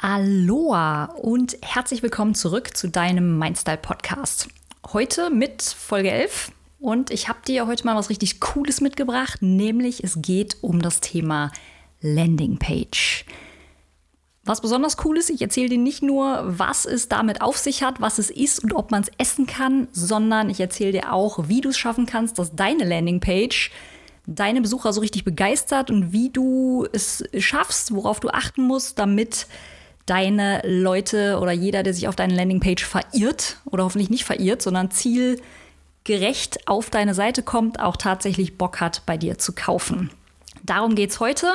Aloha und herzlich willkommen zurück zu deinem Mindstyle Podcast. Heute mit Folge 11 und ich habe dir heute mal was richtig Cooles mitgebracht, nämlich es geht um das Thema Landing Page. Was besonders cool ist, ich erzähle dir nicht nur, was es damit auf sich hat, was es ist und ob man es essen kann, sondern ich erzähle dir auch, wie du es schaffen kannst, dass deine Landing Page deine Besucher so richtig begeistert und wie du es schaffst, worauf du achten musst, damit deine Leute oder jeder, der sich auf deine Landingpage verirrt oder hoffentlich nicht verirrt, sondern zielgerecht auf deine Seite kommt, auch tatsächlich Bock hat, bei dir zu kaufen. Darum geht es heute.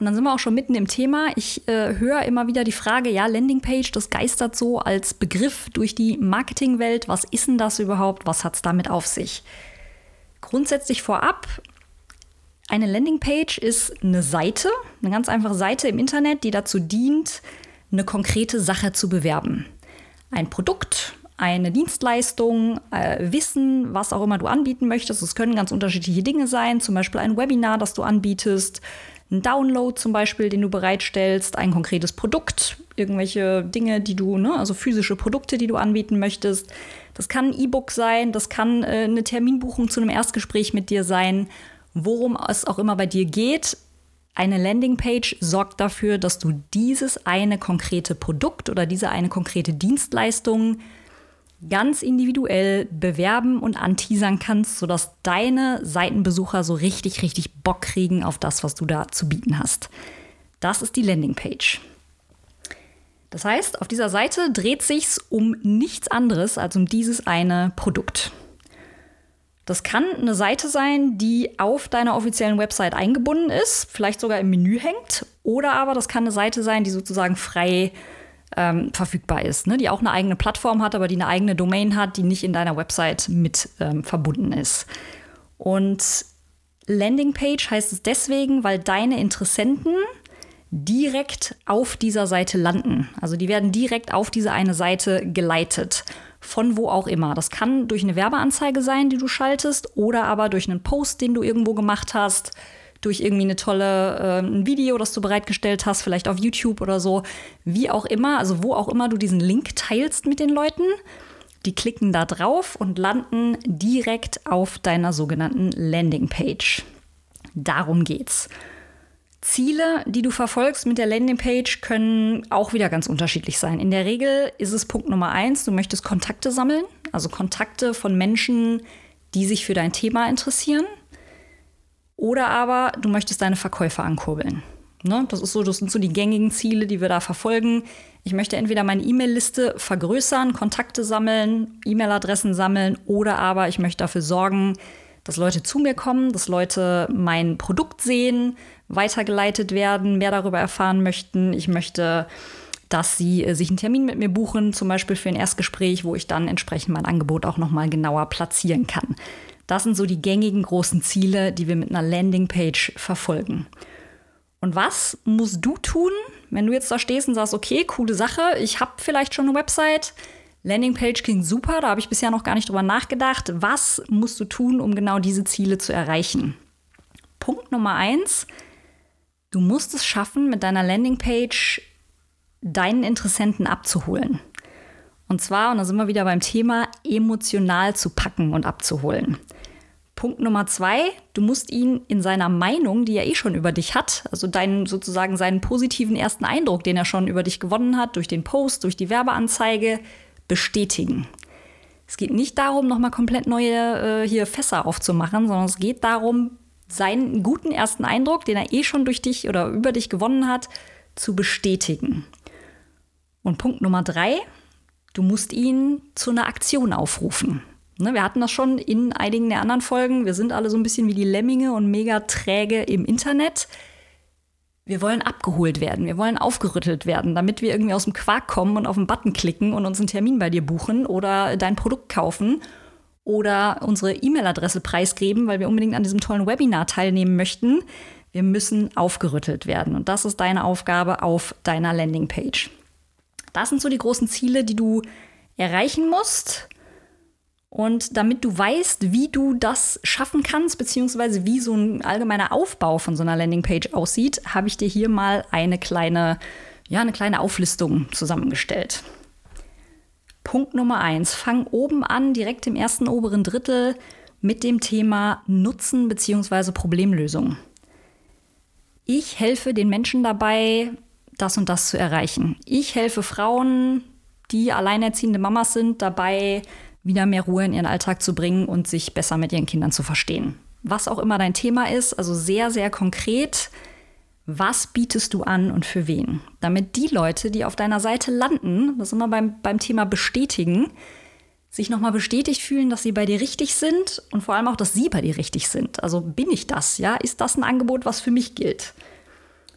Und dann sind wir auch schon mitten im Thema. Ich äh, höre immer wieder die Frage, ja, Landingpage, das geistert so als Begriff durch die Marketingwelt. Was ist denn das überhaupt? Was hat es damit auf sich? Grundsätzlich vorab, eine Landingpage ist eine Seite, eine ganz einfache Seite im Internet, die dazu dient, eine konkrete Sache zu bewerben. Ein Produkt, eine Dienstleistung, äh, Wissen, was auch immer du anbieten möchtest. Es können ganz unterschiedliche Dinge sein, zum Beispiel ein Webinar, das du anbietest, ein Download zum Beispiel, den du bereitstellst, ein konkretes Produkt, irgendwelche Dinge, die du, ne, also physische Produkte, die du anbieten möchtest. Das kann ein E-Book sein, das kann äh, eine Terminbuchung zu einem Erstgespräch mit dir sein. Worum es auch immer bei dir geht, eine Landingpage sorgt dafür, dass du dieses eine konkrete Produkt oder diese eine konkrete Dienstleistung ganz individuell bewerben und anteasern kannst, sodass deine Seitenbesucher so richtig, richtig Bock kriegen auf das, was du da zu bieten hast. Das ist die Landingpage. Das heißt, auf dieser Seite dreht sich's um nichts anderes als um dieses eine Produkt. Das kann eine Seite sein, die auf deiner offiziellen Website eingebunden ist, vielleicht sogar im Menü hängt. Oder aber das kann eine Seite sein, die sozusagen frei ähm, verfügbar ist, ne? die auch eine eigene Plattform hat, aber die eine eigene Domain hat, die nicht in deiner Website mit ähm, verbunden ist. Und Landingpage heißt es deswegen, weil deine Interessenten direkt auf dieser Seite landen. Also die werden direkt auf diese eine Seite geleitet von wo auch immer. Das kann durch eine Werbeanzeige sein, die du schaltest, oder aber durch einen Post, den du irgendwo gemacht hast, durch irgendwie eine tolle äh, ein Video, das du bereitgestellt hast, vielleicht auf YouTube oder so, wie auch immer, also wo auch immer du diesen Link teilst mit den Leuten. Die klicken da drauf und landen direkt auf deiner sogenannten Landingpage. Darum geht's. Ziele, die du verfolgst mit der Landingpage, können auch wieder ganz unterschiedlich sein. In der Regel ist es Punkt Nummer eins, du möchtest Kontakte sammeln, also Kontakte von Menschen, die sich für dein Thema interessieren. Oder aber du möchtest deine Verkäufer ankurbeln. Ne? Das, ist so, das sind so die gängigen Ziele, die wir da verfolgen. Ich möchte entweder meine E-Mail-Liste vergrößern, Kontakte sammeln, E-Mail-Adressen sammeln oder aber ich möchte dafür sorgen, dass Leute zu mir kommen, dass Leute mein Produkt sehen, weitergeleitet werden, mehr darüber erfahren möchten. Ich möchte, dass sie äh, sich einen Termin mit mir buchen, zum Beispiel für ein Erstgespräch, wo ich dann entsprechend mein Angebot auch nochmal genauer platzieren kann. Das sind so die gängigen großen Ziele, die wir mit einer Landingpage verfolgen. Und was musst du tun, wenn du jetzt da stehst und sagst, okay, coole Sache, ich habe vielleicht schon eine Website, Landingpage klingt super, da habe ich bisher noch gar nicht drüber nachgedacht. Was musst du tun, um genau diese Ziele zu erreichen? Punkt Nummer eins, Du musst es schaffen, mit deiner Landingpage deinen Interessenten abzuholen. Und zwar, und da sind wir wieder beim Thema, emotional zu packen und abzuholen. Punkt Nummer zwei, du musst ihn in seiner Meinung, die er eh schon über dich hat, also deinen sozusagen seinen positiven ersten Eindruck, den er schon über dich gewonnen hat, durch den Post, durch die Werbeanzeige, bestätigen. Es geht nicht darum, nochmal komplett neue äh, hier Fässer aufzumachen, sondern es geht darum, seinen guten ersten Eindruck, den er eh schon durch dich oder über dich gewonnen hat, zu bestätigen. Und Punkt Nummer drei, du musst ihn zu einer Aktion aufrufen. Ne, wir hatten das schon in einigen der anderen Folgen. Wir sind alle so ein bisschen wie die Lemminge und mega träge im Internet. Wir wollen abgeholt werden, wir wollen aufgerüttelt werden, damit wir irgendwie aus dem Quark kommen und auf den Button klicken und uns einen Termin bei dir buchen oder dein Produkt kaufen oder unsere E-Mail-Adresse preisgeben, weil wir unbedingt an diesem tollen Webinar teilnehmen möchten. Wir müssen aufgerüttelt werden. Und das ist deine Aufgabe auf deiner Landingpage. Das sind so die großen Ziele, die du erreichen musst. Und damit du weißt, wie du das schaffen kannst, beziehungsweise wie so ein allgemeiner Aufbau von so einer Landingpage aussieht, habe ich dir hier mal eine kleine ja, eine kleine Auflistung zusammengestellt. Punkt Nummer eins. Fang oben an, direkt im ersten oberen Drittel mit dem Thema Nutzen bzw. Problemlösung. Ich helfe den Menschen dabei, das und das zu erreichen. Ich helfe Frauen, die alleinerziehende Mamas sind, dabei, wieder mehr Ruhe in ihren Alltag zu bringen und sich besser mit ihren Kindern zu verstehen. Was auch immer dein Thema ist, also sehr, sehr konkret was bietest du an und für wen? Damit die Leute, die auf deiner Seite landen, das immer beim, beim Thema bestätigen, sich nochmal bestätigt fühlen, dass sie bei dir richtig sind und vor allem auch, dass sie bei dir richtig sind. Also bin ich das, ja? Ist das ein Angebot, was für mich gilt?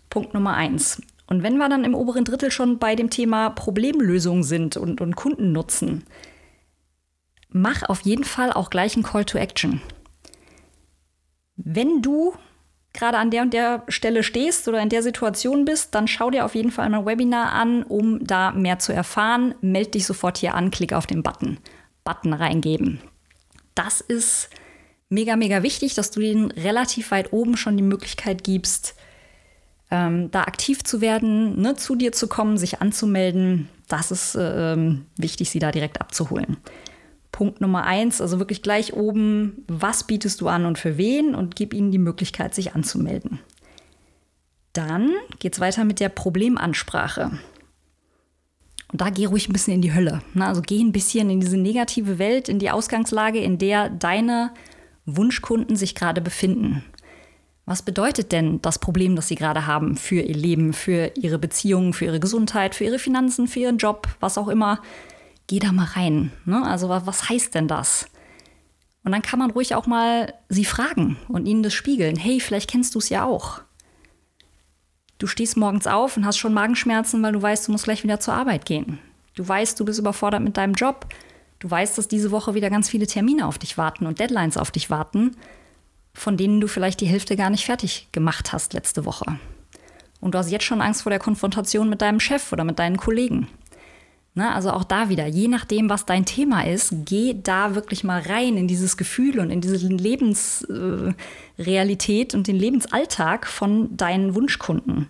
Punkt Nummer eins. Und wenn wir dann im oberen Drittel schon bei dem Thema Problemlösung sind und, und Kundennutzen, mach auf jeden Fall auch gleich einen Call to Action. Wenn du gerade an der und der Stelle stehst oder in der Situation bist, dann schau dir auf jeden Fall mein Webinar an, um da mehr zu erfahren. Meld dich sofort hier an, klick auf den Button. Button reingeben. Das ist mega, mega wichtig, dass du denen relativ weit oben schon die Möglichkeit gibst, ähm, da aktiv zu werden, ne, zu dir zu kommen, sich anzumelden. Das ist äh, wichtig, sie da direkt abzuholen. Punkt Nummer eins, also wirklich gleich oben, was bietest du an und für wen und gib ihnen die Möglichkeit, sich anzumelden. Dann geht es weiter mit der Problemansprache. Und da geh ruhig ein bisschen in die Hölle. Ne? Also geh ein bisschen in diese negative Welt, in die Ausgangslage, in der deine Wunschkunden sich gerade befinden. Was bedeutet denn das Problem, das sie gerade haben für ihr Leben, für ihre Beziehungen, für ihre Gesundheit, für ihre Finanzen, für ihren Job, was auch immer? Geh da mal rein. Ne? Also was heißt denn das? Und dann kann man ruhig auch mal sie fragen und ihnen das spiegeln. Hey, vielleicht kennst du es ja auch. Du stehst morgens auf und hast schon Magenschmerzen, weil du weißt, du musst gleich wieder zur Arbeit gehen. Du weißt, du bist überfordert mit deinem Job. Du weißt, dass diese Woche wieder ganz viele Termine auf dich warten und Deadlines auf dich warten, von denen du vielleicht die Hälfte gar nicht fertig gemacht hast letzte Woche. Und du hast jetzt schon Angst vor der Konfrontation mit deinem Chef oder mit deinen Kollegen. Ne? Also auch da wieder, je nachdem, was dein Thema ist, geh da wirklich mal rein in dieses Gefühl und in diese Lebensrealität äh, und den Lebensalltag von deinen Wunschkunden.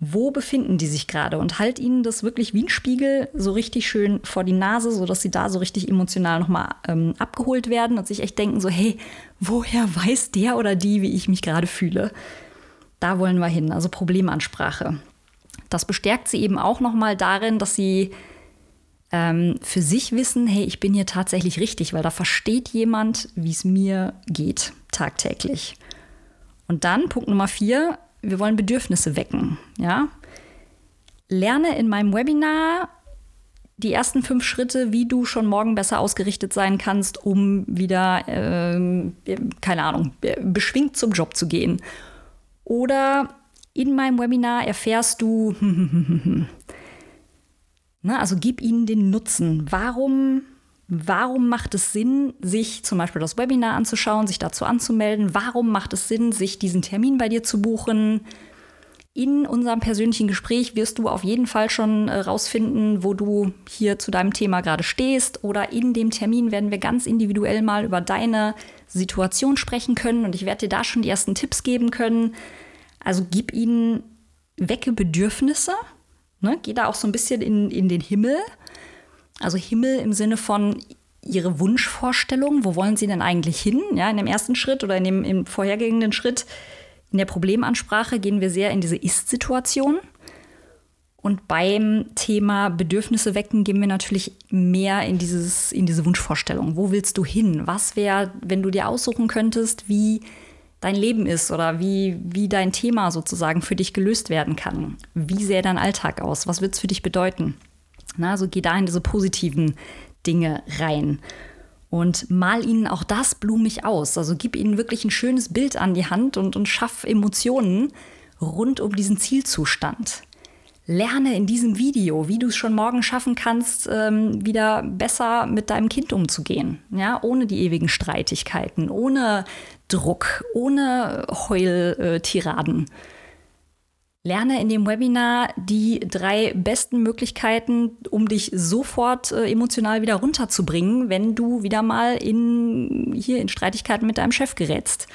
Wo befinden die sich gerade? Und halt ihnen das wirklich wie ein Spiegel so richtig schön vor die Nase, sodass sie da so richtig emotional nochmal ähm, abgeholt werden und sich echt denken, so, hey, woher weiß der oder die, wie ich mich gerade fühle? Da wollen wir hin, also Problemansprache. Das bestärkt sie eben auch nochmal darin, dass sie ähm, für sich wissen, hey, ich bin hier tatsächlich richtig, weil da versteht jemand, wie es mir geht tagtäglich. Und dann Punkt Nummer vier, wir wollen Bedürfnisse wecken. Ja? Lerne in meinem Webinar die ersten fünf Schritte, wie du schon morgen besser ausgerichtet sein kannst, um wieder, ähm, keine Ahnung, beschwingt zum Job zu gehen. Oder in meinem Webinar erfährst du, Ne? Also gib ihnen den Nutzen. Warum, warum macht es Sinn, sich zum Beispiel das Webinar anzuschauen, sich dazu anzumelden? Warum macht es Sinn, sich diesen Termin bei dir zu buchen? In unserem persönlichen Gespräch wirst du auf jeden Fall schon äh, rausfinden, wo du hier zu deinem Thema gerade stehst. Oder in dem Termin werden wir ganz individuell mal über deine Situation sprechen können und ich werde dir da schon die ersten Tipps geben können. Also gib ihnen wecke Bedürfnisse, Ne? Geh da auch so ein bisschen in, in den Himmel. Also Himmel im Sinne von ihre Wunschvorstellung. Wo wollen sie denn eigentlich hin? Ja, in dem ersten Schritt oder in dem im vorhergehenden Schritt in der Problemansprache gehen wir sehr in diese Ist-Situation. Und beim Thema Bedürfnisse wecken gehen wir natürlich mehr in, dieses, in diese Wunschvorstellung. Wo willst du hin? Was wäre, wenn du dir aussuchen könntest, wie dein Leben ist oder wie, wie dein Thema sozusagen für dich gelöst werden kann. Wie sähe dein Alltag aus? Was wird es für dich bedeuten? Na, also geh da in diese positiven Dinge rein. Und mal ihnen auch das blumig aus. Also gib ihnen wirklich ein schönes Bild an die Hand und, und schaff Emotionen rund um diesen Zielzustand. Lerne in diesem Video, wie du es schon morgen schaffen kannst, ähm, wieder besser mit deinem Kind umzugehen. Ja, ohne die ewigen Streitigkeiten, ohne Druck, ohne Heultiraden. Lerne in dem Webinar die drei besten Möglichkeiten, um dich sofort äh, emotional wieder runterzubringen, wenn du wieder mal in, hier in Streitigkeiten mit deinem Chef gerätst.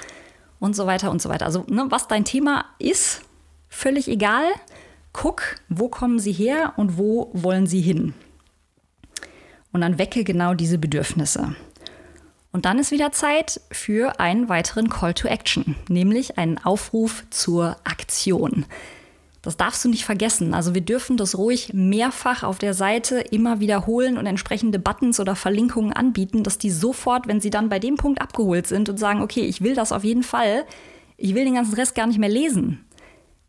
Und so weiter und so weiter. Also, ne, was dein Thema ist, völlig egal. guck, wo kommen sie her und wo wollen sie hin. Und dann wecke genau diese Bedürfnisse. Und dann ist wieder Zeit für einen weiteren Call to Action, nämlich einen Aufruf zur Aktion. Das darfst du nicht vergessen. Also wir dürfen das ruhig mehrfach auf der Seite immer wiederholen und entsprechende Buttons oder Verlinkungen anbieten, dass die sofort, wenn sie dann bei dem Punkt abgeholt sind und sagen, okay, ich will das auf jeden Fall, ich will den ganzen Rest gar nicht mehr lesen.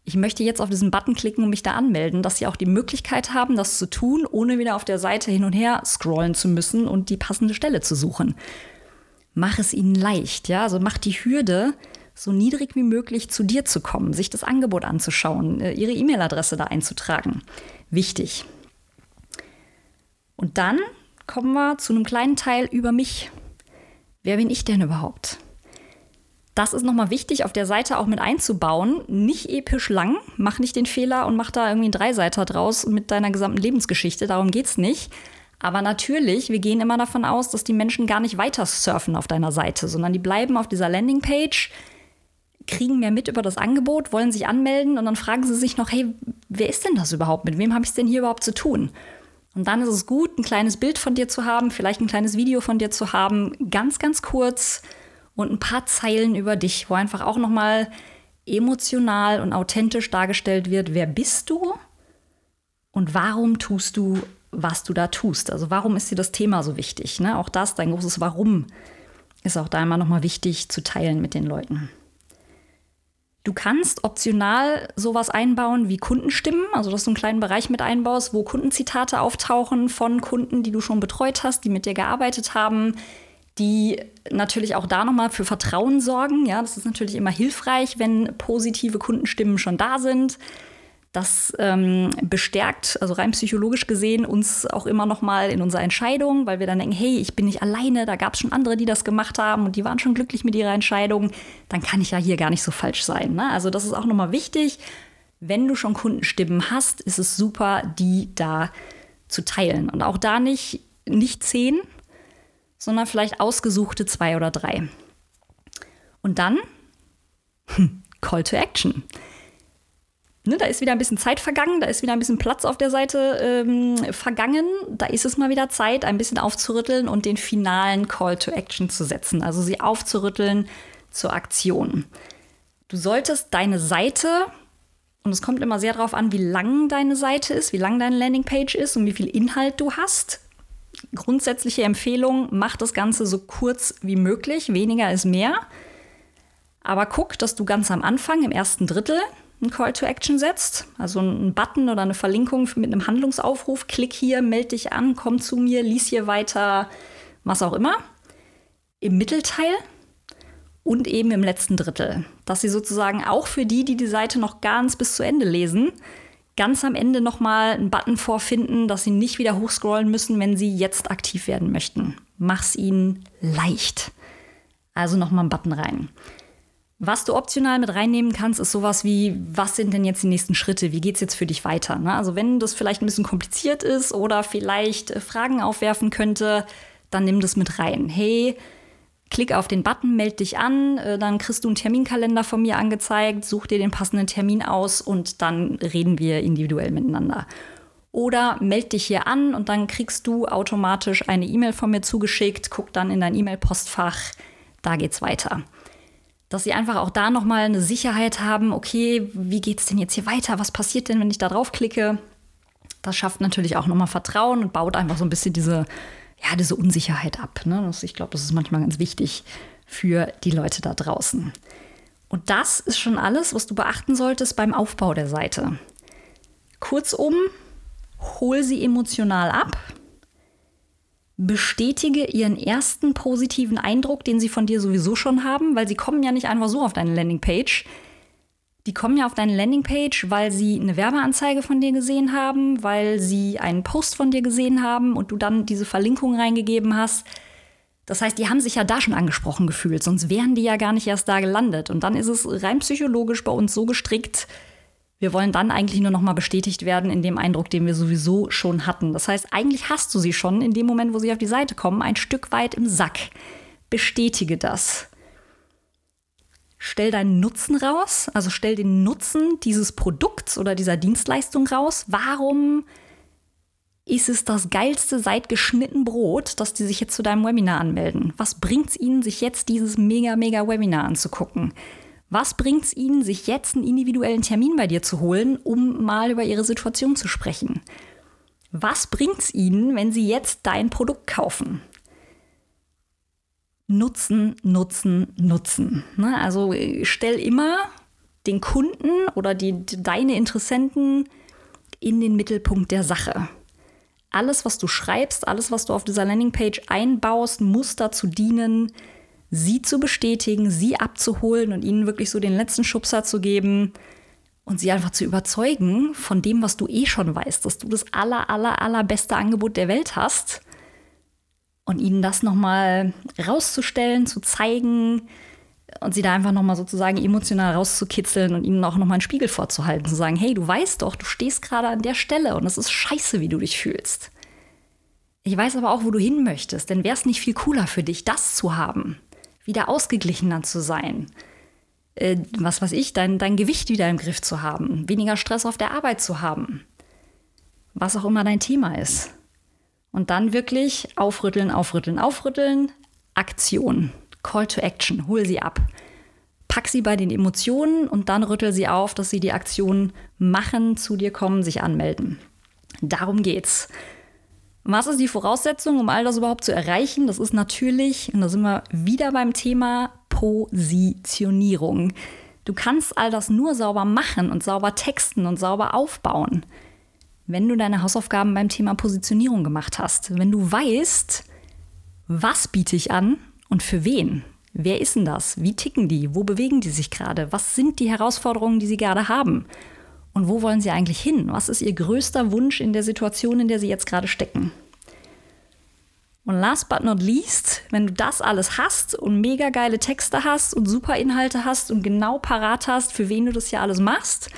Ich möchte jetzt auf diesen Button klicken und mich da anmelden, dass sie auch die Möglichkeit haben, das zu tun, ohne wieder auf der Seite hin und her scrollen zu müssen und die passende Stelle zu suchen mach es ihnen leicht, ja, also mach die Hürde so niedrig wie möglich zu dir zu kommen, sich das Angebot anzuschauen, äh, ihre E-Mail-Adresse da einzutragen. Wichtig. Und dann kommen wir zu einem kleinen Teil über mich. Wer bin ich denn überhaupt? Das ist nochmal wichtig, auf der Seite auch mit einzubauen. Nicht episch lang, mach nicht den Fehler und mach da irgendwie einen Dreiseiter draus mit deiner gesamten Lebensgeschichte, darum geht es nicht. Aber natürlich, wir gehen immer davon aus, dass die Menschen gar nicht weiter surfen auf deiner Seite, sondern die bleiben auf dieser Landingpage, kriegen mehr mit über das Angebot, wollen sich anmelden und dann fragen sie sich noch, hey, wer ist denn das überhaupt? Mit wem habe ich es denn hier überhaupt zu tun? Und dann ist es gut, ein kleines Bild von dir zu haben, vielleicht ein kleines Video von dir zu haben, ganz, ganz kurz und ein paar Zeilen über dich, wo einfach auch noch mal emotional und authentisch dargestellt wird, wer bist du und warum tust du was du da tust. Also warum ist dir das Thema so wichtig? Ne? Auch das, dein großes Warum, ist auch da immer nochmal wichtig zu teilen mit den Leuten. Du kannst optional sowas einbauen wie Kundenstimmen, also dass du einen kleinen Bereich mit einbaust, wo Kundenzitate auftauchen von Kunden, die du schon betreut hast, die mit dir gearbeitet haben, die natürlich auch da nochmal für Vertrauen sorgen. Ja, das ist natürlich immer hilfreich, wenn positive Kundenstimmen schon da sind. Das ähm, bestärkt, also rein psychologisch gesehen, uns auch immer noch mal in unserer Entscheidung, weil wir dann denken, hey, ich bin nicht alleine, da gab es schon andere, die das gemacht haben und die waren schon glücklich mit ihrer Entscheidung, dann kann ich ja hier gar nicht so falsch sein. Ne? Also das ist auch noch mal wichtig. Wenn du schon Kundenstimmen hast, ist es super, die da zu teilen. Und auch da nicht, nicht zehn, sondern vielleicht ausgesuchte zwei oder drei. Und dann Call to Action ne, da ist wieder ein bisschen Zeit vergangen, da ist wieder ein bisschen Platz auf der Seite ähm, vergangen. Da ist es mal wieder Zeit, ein bisschen aufzurütteln und den finalen Call to Action zu setzen, also sie aufzurütteln zur Aktion. Du solltest deine Seite, und es kommt immer sehr darauf an, wie lang deine Seite ist, wie lang deine Landingpage ist und wie viel Inhalt du hast. Grundsätzliche Empfehlung, mach das Ganze so kurz wie möglich, weniger ist mehr. Aber guck, dass du ganz am Anfang, im ersten Drittel, einen Call to Action setzt, also einen Button oder eine Verlinkung mit einem Handlungsaufruf, klick hier, melde dich an, komm zu mir, lies hier weiter, was auch immer. Im Mittelteil und eben im letzten Drittel, dass sie sozusagen auch für die, die die Seite noch ganz bis zu Ende lesen, ganz am Ende nochmal einen Button vorfinden, dass sie nicht wieder hochscrollen müssen, wenn sie jetzt aktiv werden möchten. Mach's ihnen leicht. Also nochmal einen Button rein. Was du optional mit reinnehmen kannst, ist sowas wie, was sind denn jetzt die nächsten Schritte? Wie geht es jetzt für dich weiter? Ne? Also wenn das vielleicht ein bisschen kompliziert ist oder vielleicht äh, Fragen aufwerfen könnte, dann nimm das mit rein. Hey, klick auf den Button, melde dich an, äh, dann kriegst du einen Terminkalender von mir angezeigt, such dir den passenden Termin aus und dann reden wir individuell miteinander. Oder melde dich hier an und dann kriegst du automatisch eine E-Mail von mir zugeschickt, guck dann in dein E-Mail-Postfach, da geht's weiter dass sie einfach auch da nochmal eine Sicherheit haben, okay, wie geht es denn jetzt hier weiter? Was passiert denn, wenn ich da draufklicke? Das schafft natürlich auch nochmal Vertrauen und baut einfach so ein bisschen diese, ja, diese Unsicherheit ab. Ne? Das, ich glaube, das ist manchmal ganz wichtig für die Leute da draußen. Und das ist schon alles, was du beachten solltest beim Aufbau der Seite. Kurzum, hol sie emotional ab, bestätige ihren ersten positiven Eindruck, den sie von dir sowieso schon haben, weil sie kommen ja nicht einfach so auf deine Landingpage. Die kommen ja auf deine Landingpage, weil sie eine Werbeanzeige von dir gesehen haben, weil sie einen Post von dir gesehen haben und du dann diese Verlinkung reingegeben hast. Das heißt, die haben sich ja da schon angesprochen gefühlt, sonst wären die ja gar nicht erst da gelandet. Und dann ist es rein psychologisch bei uns so gestrickt, wir wollen dann eigentlich nur noch mal bestätigt werden in dem Eindruck, den wir sowieso schon hatten. Das heißt, eigentlich hast du sie schon in dem Moment, wo sie auf die Seite kommen, ein Stück weit im Sack. Bestätige das. Stell deinen Nutzen raus, also stell den Nutzen dieses Produkts oder dieser Dienstleistung raus. Warum ist es das geilste seit geschnitten Brot, dass die sich jetzt zu deinem Webinar anmelden? Was bringt es ihnen, sich jetzt dieses mega, mega Webinar anzugucken? Was bringt es ihnen, sich jetzt einen individuellen Termin bei dir zu holen, um mal über ihre Situation zu sprechen? Was bringt es ihnen, wenn sie jetzt dein Produkt kaufen? Nutzen, Nutzen, Nutzen. Ne? Also stell immer den Kunden oder die, deine Interessenten in den Mittelpunkt der Sache alles, was du schreibst, alles, was du auf dieser Landingpage einbaust, muss dazu dienen, sie zu bestätigen, sie abzuholen und ihnen wirklich so den letzten Schubser zu geben und sie einfach zu überzeugen von dem, was du eh schon weißt, dass du das aller, aller, allerbeste Angebot der Welt hast und ihnen das nochmal rauszustellen, zu zeigen und sie da einfach nochmal sozusagen emotional rauszukitzeln und ihnen auch nochmal einen Spiegel vorzuhalten, zu sagen, hey, du weißt doch, du stehst gerade an der Stelle und es ist scheiße, wie du dich fühlst. Ich weiß aber auch, wo du hin möchtest, denn wäre es nicht viel cooler für dich, das zu haben, wieder ausgeglichener zu sein, äh, was weiß ich, dein, dein Gewicht wieder im Griff zu haben, weniger Stress auf der Arbeit zu haben, was auch immer dein Thema ist. Und dann wirklich aufrütteln, aufrütteln, aufrütteln, Aktion, Call to Action, hol sie ab. Pack sie bei den Emotionen und dann rüttel sie auf, dass sie die Aktion machen, zu dir kommen, sich anmelden. Darum geht's. Was ist die Voraussetzung, um all das überhaupt zu erreichen? Das ist natürlich, und da sind wir wieder beim Thema Positionierung. Du kannst all das nur sauber machen und sauber texten und sauber aufbauen, wenn du deine Hausaufgaben beim Thema Positionierung gemacht hast. Wenn du weißt, was biete ich an und für wen? Wer ist denn das? Wie ticken die? Wo bewegen die sich gerade? Was sind die Herausforderungen, die sie gerade haben? Und wo wollen sie eigentlich hin? Was ist ihr größter Wunsch in der Situation, in der sie jetzt gerade stecken? Und last but not least, wenn du das alles hast und mega geile Texte hast und super Inhalte hast und genau parat hast, für wen du das hier alles machst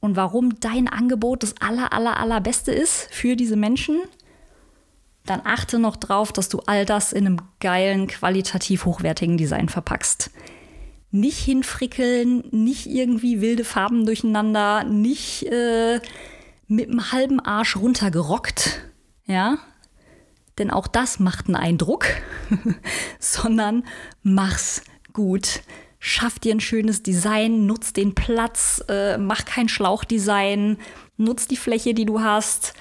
und warum dein Angebot das aller, aller, allerbeste ist für diese Menschen, dann achte noch drauf, dass du all das in einem geilen, qualitativ hochwertigen Design verpackst nicht hinfrickeln, nicht irgendwie wilde Farben durcheinander, nicht äh, mit einem halben Arsch runtergerockt, ja, denn auch das macht einen Eindruck, sondern mach's gut. Schaff dir ein schönes Design, nutz den Platz, äh, mach kein Schlauchdesign, nutz die Fläche, die du hast.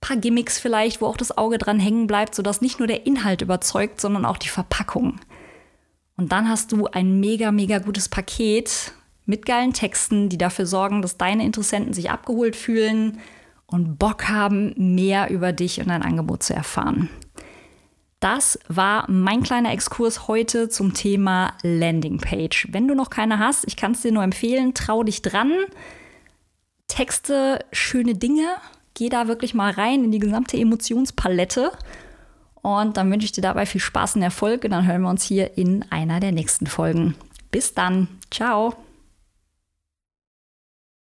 Paar Gimmicks vielleicht, wo auch das Auge dran hängen bleibt, sodass nicht nur der Inhalt überzeugt, sondern auch die Verpackung. Und dann hast du ein mega, mega gutes Paket mit geilen Texten, die dafür sorgen, dass deine Interessenten sich abgeholt fühlen und Bock haben, mehr über dich und dein Angebot zu erfahren. Das war mein kleiner Exkurs heute zum Thema Landingpage. Wenn du noch keine hast, ich kann es dir nur empfehlen, trau dich dran. Texte schöne Dinge. Geh da wirklich mal rein in die gesamte Emotionspalette und dann wünsche ich dir dabei viel Spaß und Erfolg und dann hören wir uns hier in einer der nächsten Folgen. Bis dann. Ciao.